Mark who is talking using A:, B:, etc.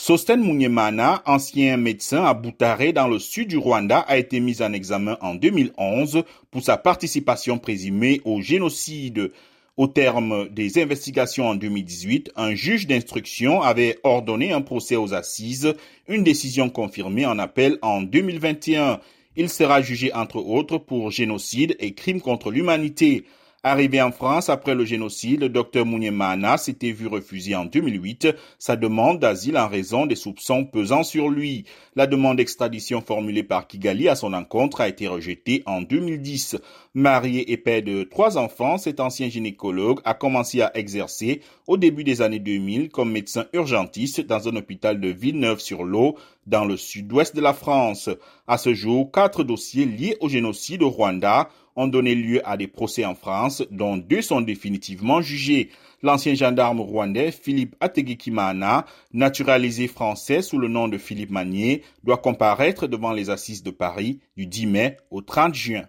A: Sosten Munyemana, ancien médecin à Boutaré dans le sud du Rwanda, a été mis en examen en 2011 pour sa participation présumée au génocide. Au terme des investigations en 2018, un juge d'instruction avait ordonné un procès aux assises, une décision confirmée en appel en 2021. Il sera jugé entre autres pour génocide et crime contre l'humanité. Arrivé en France après le génocide, le docteur Mouniemana s'était vu refuser en 2008 sa demande d'asile en raison des soupçons pesant sur lui. La demande d'extradition formulée par Kigali à son encontre a été rejetée en 2010. Marié et père de trois enfants, cet ancien gynécologue a commencé à exercer au début des années 2000 comme médecin urgentiste dans un hôpital de Villeneuve-sur-Lot dans le sud-ouest de la France. À ce jour, quatre dossiers liés au génocide au Rwanda ont donné lieu à des procès en France, dont deux sont définitivement jugés. L'ancien gendarme rwandais Philippe Ategekimana, naturalisé français sous le nom de Philippe Magnier, doit comparaître devant les assises de Paris du 10 mai au 30 juin.